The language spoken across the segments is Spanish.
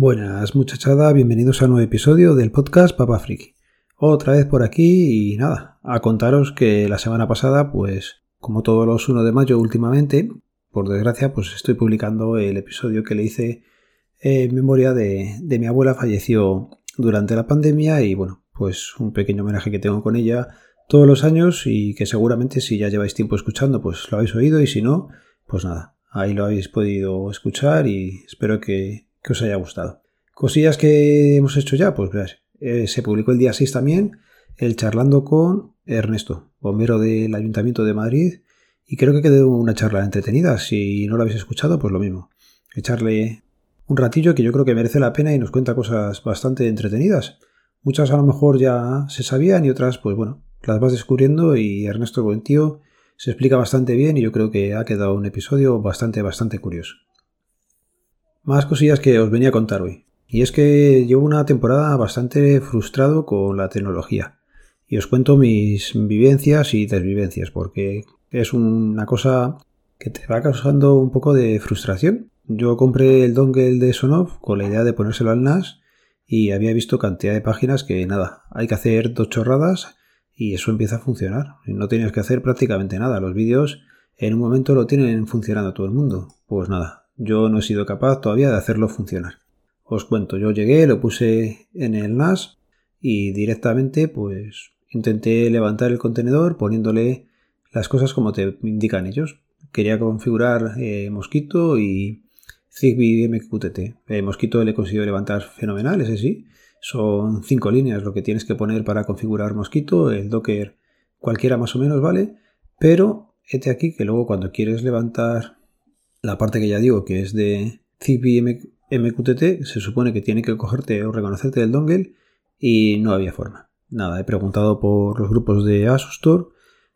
Buenas muchachada, bienvenidos a un nuevo episodio del podcast Papa Friki. Otra vez por aquí y nada, a contaros que la semana pasada, pues como todos los 1 de mayo últimamente, por desgracia, pues estoy publicando el episodio que le hice en memoria de, de mi abuela, falleció durante la pandemia y bueno, pues un pequeño homenaje que tengo con ella todos los años y que seguramente si ya lleváis tiempo escuchando, pues lo habéis oído y si no, pues nada, ahí lo habéis podido escuchar y espero que que os haya gustado. Cosillas que hemos hecho ya, pues eh, se publicó el día 6 también el charlando con Ernesto, bombero del Ayuntamiento de Madrid, y creo que quedó una charla entretenida. Si no lo habéis escuchado, pues lo mismo. Echarle un ratillo que yo creo que merece la pena y nos cuenta cosas bastante entretenidas. Muchas a lo mejor ya se sabían y otras, pues bueno, las vas descubriendo y Ernesto, buen tío, se explica bastante bien y yo creo que ha quedado un episodio bastante, bastante curioso. Más cosillas que os venía a contar hoy. Y es que llevo una temporada bastante frustrado con la tecnología. Y os cuento mis vivencias y desvivencias, porque es una cosa que te va causando un poco de frustración. Yo compré el dongle de Sonoff con la idea de ponérselo al NAS y había visto cantidad de páginas que nada, hay que hacer dos chorradas y eso empieza a funcionar. No tienes que hacer prácticamente nada. Los vídeos en un momento lo tienen funcionando todo el mundo. Pues nada, yo no he sido capaz todavía de hacerlo funcionar. Os cuento, yo llegué, lo puse en el NAS y directamente pues intenté levantar el contenedor poniéndole las cosas como te indican ellos. Quería configurar eh, Mosquito y Zigbee MQTT. Mosquito le he conseguido levantar fenomenal, ese sí. Son cinco líneas lo que tienes que poner para configurar Mosquito. El Docker cualquiera más o menos vale. Pero este aquí que luego cuando quieres levantar la parte que ya digo que es de Zigbee MQTT se supone que tiene que cogerte o reconocerte del dongle y no había forma. Nada, he preguntado por los grupos de Asustor,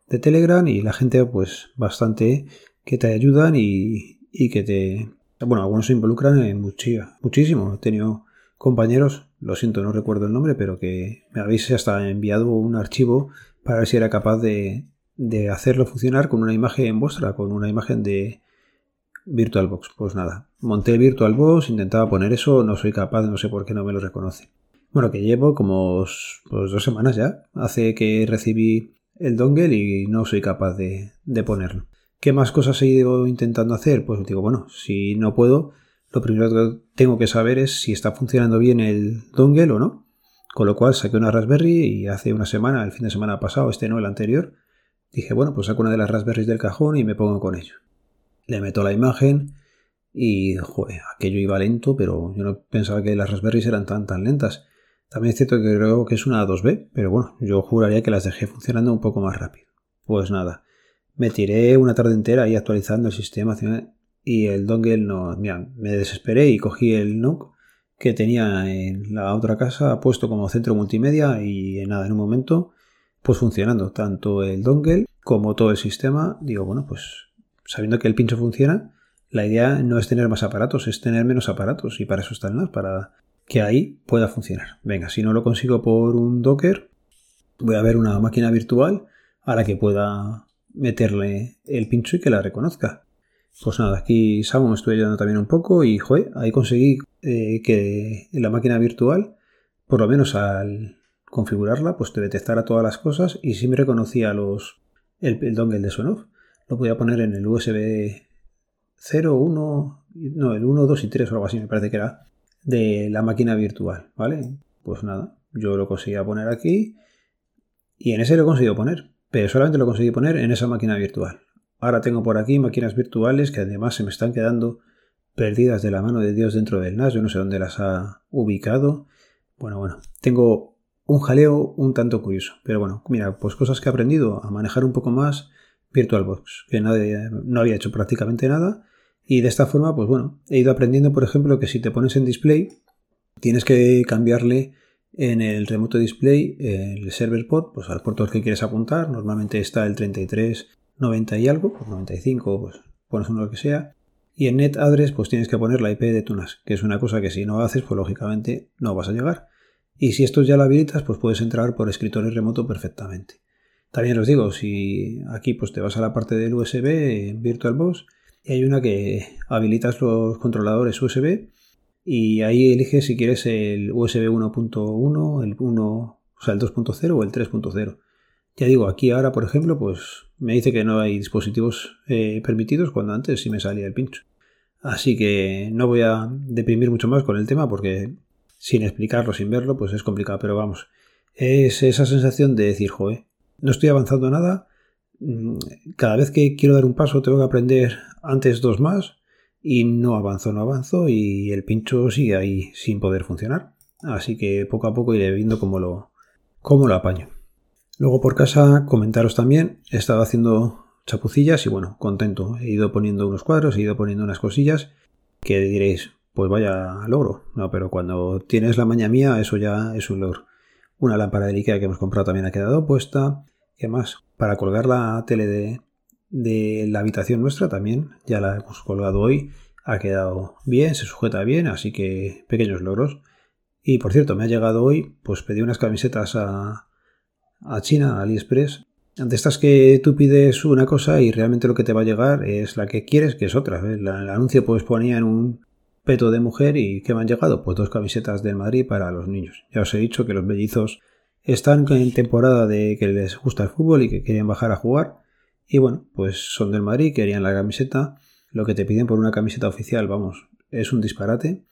de Telegram y la gente pues bastante que te ayudan y, que te... Bueno, algunos se involucran en muchísimo. He tenido compañeros, lo siento, no recuerdo el nombre, pero que me habéis hasta enviado un archivo para ver si era capaz de, de hacerlo funcionar con una imagen vuestra, con una imagen de, VirtualBox. Pues nada, monté VirtualBox, intentaba poner eso, no soy capaz, no sé por qué no me lo reconoce. Bueno, que llevo como pues, dos semanas ya. Hace que recibí el dongle y no soy capaz de, de ponerlo. ¿Qué más cosas he ido intentando hacer? Pues digo, bueno, si no puedo, lo primero que tengo que saber es si está funcionando bien el dongle o no. Con lo cual saqué una Raspberry y hace una semana, el fin de semana pasado, este no, el anterior, dije, bueno, pues saco una de las Raspberries del cajón y me pongo con ello le meto la imagen y, joder, aquello iba lento, pero yo no pensaba que las Raspberries eran tan, tan lentas. También es cierto que creo que es una 2B, pero bueno, yo juraría que las dejé funcionando un poco más rápido. Pues nada, me tiré una tarde entera ahí actualizando el sistema y el dongle no, mira, me desesperé y cogí el NUC que tenía en la otra casa puesto como centro multimedia y en nada, en un momento, pues funcionando tanto el dongle como todo el sistema. Digo, bueno, pues sabiendo que el pincho funciona, la idea no es tener más aparatos, es tener menos aparatos y para eso está el NAS, para que ahí pueda funcionar. Venga, si no lo consigo por un Docker, voy a ver una máquina virtual a la que pueda meterle el pincho y que la reconozca. Pues nada, aquí Samu me estoy ayudando también un poco y ahí conseguí eh, que la máquina virtual, por lo menos al configurarla, pues te detectara todas las cosas y sí me reconocía los, el, el dongle de Sonoff lo voy a poner en el USB 0, 1, no, el 1, 2 y 3 o algo así me parece que era, de la máquina virtual, ¿vale? Pues nada, yo lo conseguí poner aquí y en ese lo he conseguido poner, pero solamente lo conseguí poner en esa máquina virtual. Ahora tengo por aquí máquinas virtuales que además se me están quedando perdidas de la mano de Dios dentro del NAS, yo no sé dónde las ha ubicado. Bueno, bueno, tengo un jaleo un tanto curioso, pero bueno, mira, pues cosas que he aprendido a manejar un poco más VirtualBox, que no había hecho prácticamente nada. Y de esta forma, pues bueno, he ido aprendiendo, por ejemplo, que si te pones en display, tienes que cambiarle en el remoto display el server port, pues al puerto al que quieres apuntar. Normalmente está el 33, 90 y algo, pues 95, pues pones uno que sea. Y en net address, pues tienes que poner la IP de tu NAS, que es una cosa que si no haces, pues lógicamente no vas a llegar. Y si esto ya lo habilitas, pues puedes entrar por escritorio remoto perfectamente. También os digo, si aquí pues te vas a la parte del USB VirtualBox y hay una que habilitas los controladores USB y ahí eliges si quieres el USB 1.1, el 1, o sea, el 2.0 o el 3.0. Ya digo, aquí ahora, por ejemplo, pues me dice que no hay dispositivos eh, permitidos cuando antes sí me salía el pincho. Así que no voy a deprimir mucho más con el tema porque sin explicarlo, sin verlo, pues es complicado. Pero vamos, es esa sensación de decir, joder, no estoy avanzando nada. Mm, cada vez que quiero dar un paso tengo que aprender antes dos más y no avanzo, no avanzo y el pincho sigue ahí sin poder funcionar. Así que poco a poco iré viendo cómo lo, cómo lo apaño. Luego por casa comentaros también, he estado haciendo chapucillas y bueno, contento. He ido poniendo unos cuadros, he ido poniendo unas cosillas que diréis, pues vaya logro. No, pero cuando tienes la maña mía, eso ya es un logro. Una lámpara de Ikea que hemos comprado también ha quedado puesta. ¿Qué más? Para colgar la tele de, la habitación nuestra también, ya la hemos colgado hoy. Ha quedado bien, se sujeta bien, así que pequeños logros. Y por cierto, me ha llegado hoy, pues pedí unas camisetas a, a China, a AliExpress, de estas que tú pides una cosa y realmente lo que te va a llegar es la que quieres, que es otra. El anuncio pues ponía en un peto de mujer y ¿qué me han llegado? Pues dos camisetas del Madrid para los niños. Ya os he dicho que los bellizos están en temporada de que les gusta el fútbol y que quieren bajar a jugar. Y bueno, pues son del Madrid, querían la camiseta. Lo que te piden por una camiseta oficial, vamos, es un disparate.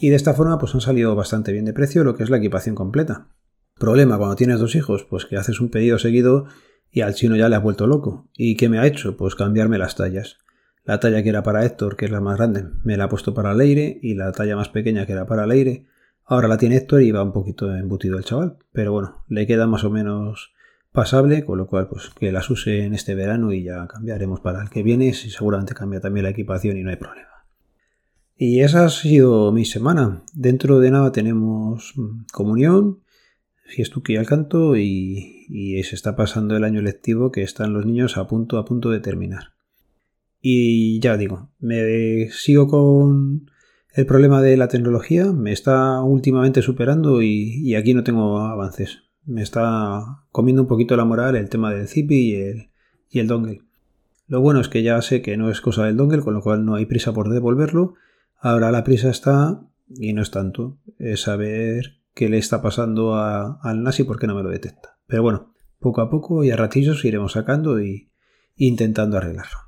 Y de esta forma pues han salido bastante bien de precio lo que es la equipación completa. Problema cuando tienes dos hijos, pues que haces un pedido seguido y al chino ya le ha vuelto loco. ¿Y qué me ha hecho? Pues cambiarme las tallas. La talla que era para Héctor, que es la más grande, me la ha puesto para Leire y la talla más pequeña que era para Leire, ahora la tiene Héctor y va un poquito embutido el chaval. Pero bueno, le queda más o menos pasable, con lo cual pues que las use en este verano y ya cambiaremos para el que viene, si seguramente cambia también la equipación y no hay problema. Y esa ha sido mi semana. Dentro de nada tenemos mm, comunión, fiestuki al canto y, y, se está pasando el año lectivo que están los niños a punto a punto de terminar. Y ya digo, me sigo con el problema de la tecnología, me está últimamente superando y, aquí no tengo avances. Me está comiendo un poquito la moral el tema del zipi y el, y el dongle. Lo bueno es que ya sé que no es cosa del dongle, con lo cual no hay prisa por devolverlo. Ahora la prisa está, y no es tanto, es saber qué le está pasando al Nasi porque no me lo detecta. Pero bueno, poco a poco y a ratillos iremos sacando y intentando arreglarlo.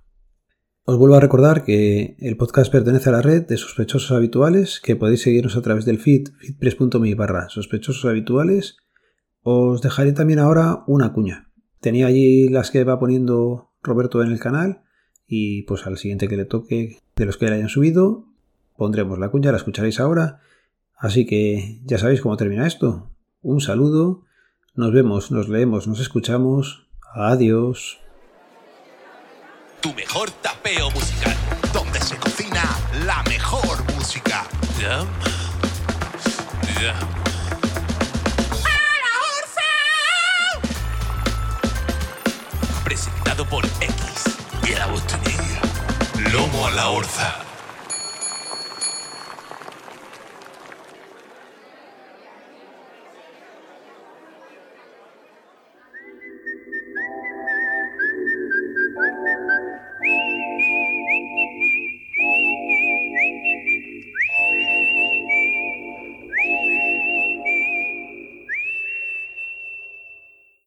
Os vuelvo a recordar que el podcast pertenece a la red de sospechosos habituales, que podéis seguirnos a través del feed, feedpress.me barra sospechosos habituales. Os dejaré también ahora una cuña. Tenía allí las que va poniendo Roberto en el canal y pues al siguiente que le toque de los que le hayan subido, pondremos la cuña, la escucharéis ahora Así que ya sabéis cómo termina esto. Un saludo, nos vemos, nos leemos, nos escuchamos. Adiós. Tu mejor tapeo musical, donde se cocina la mejor música. Yeah. Yeah. Presentado por X y la botonilla. Lomo a la orza.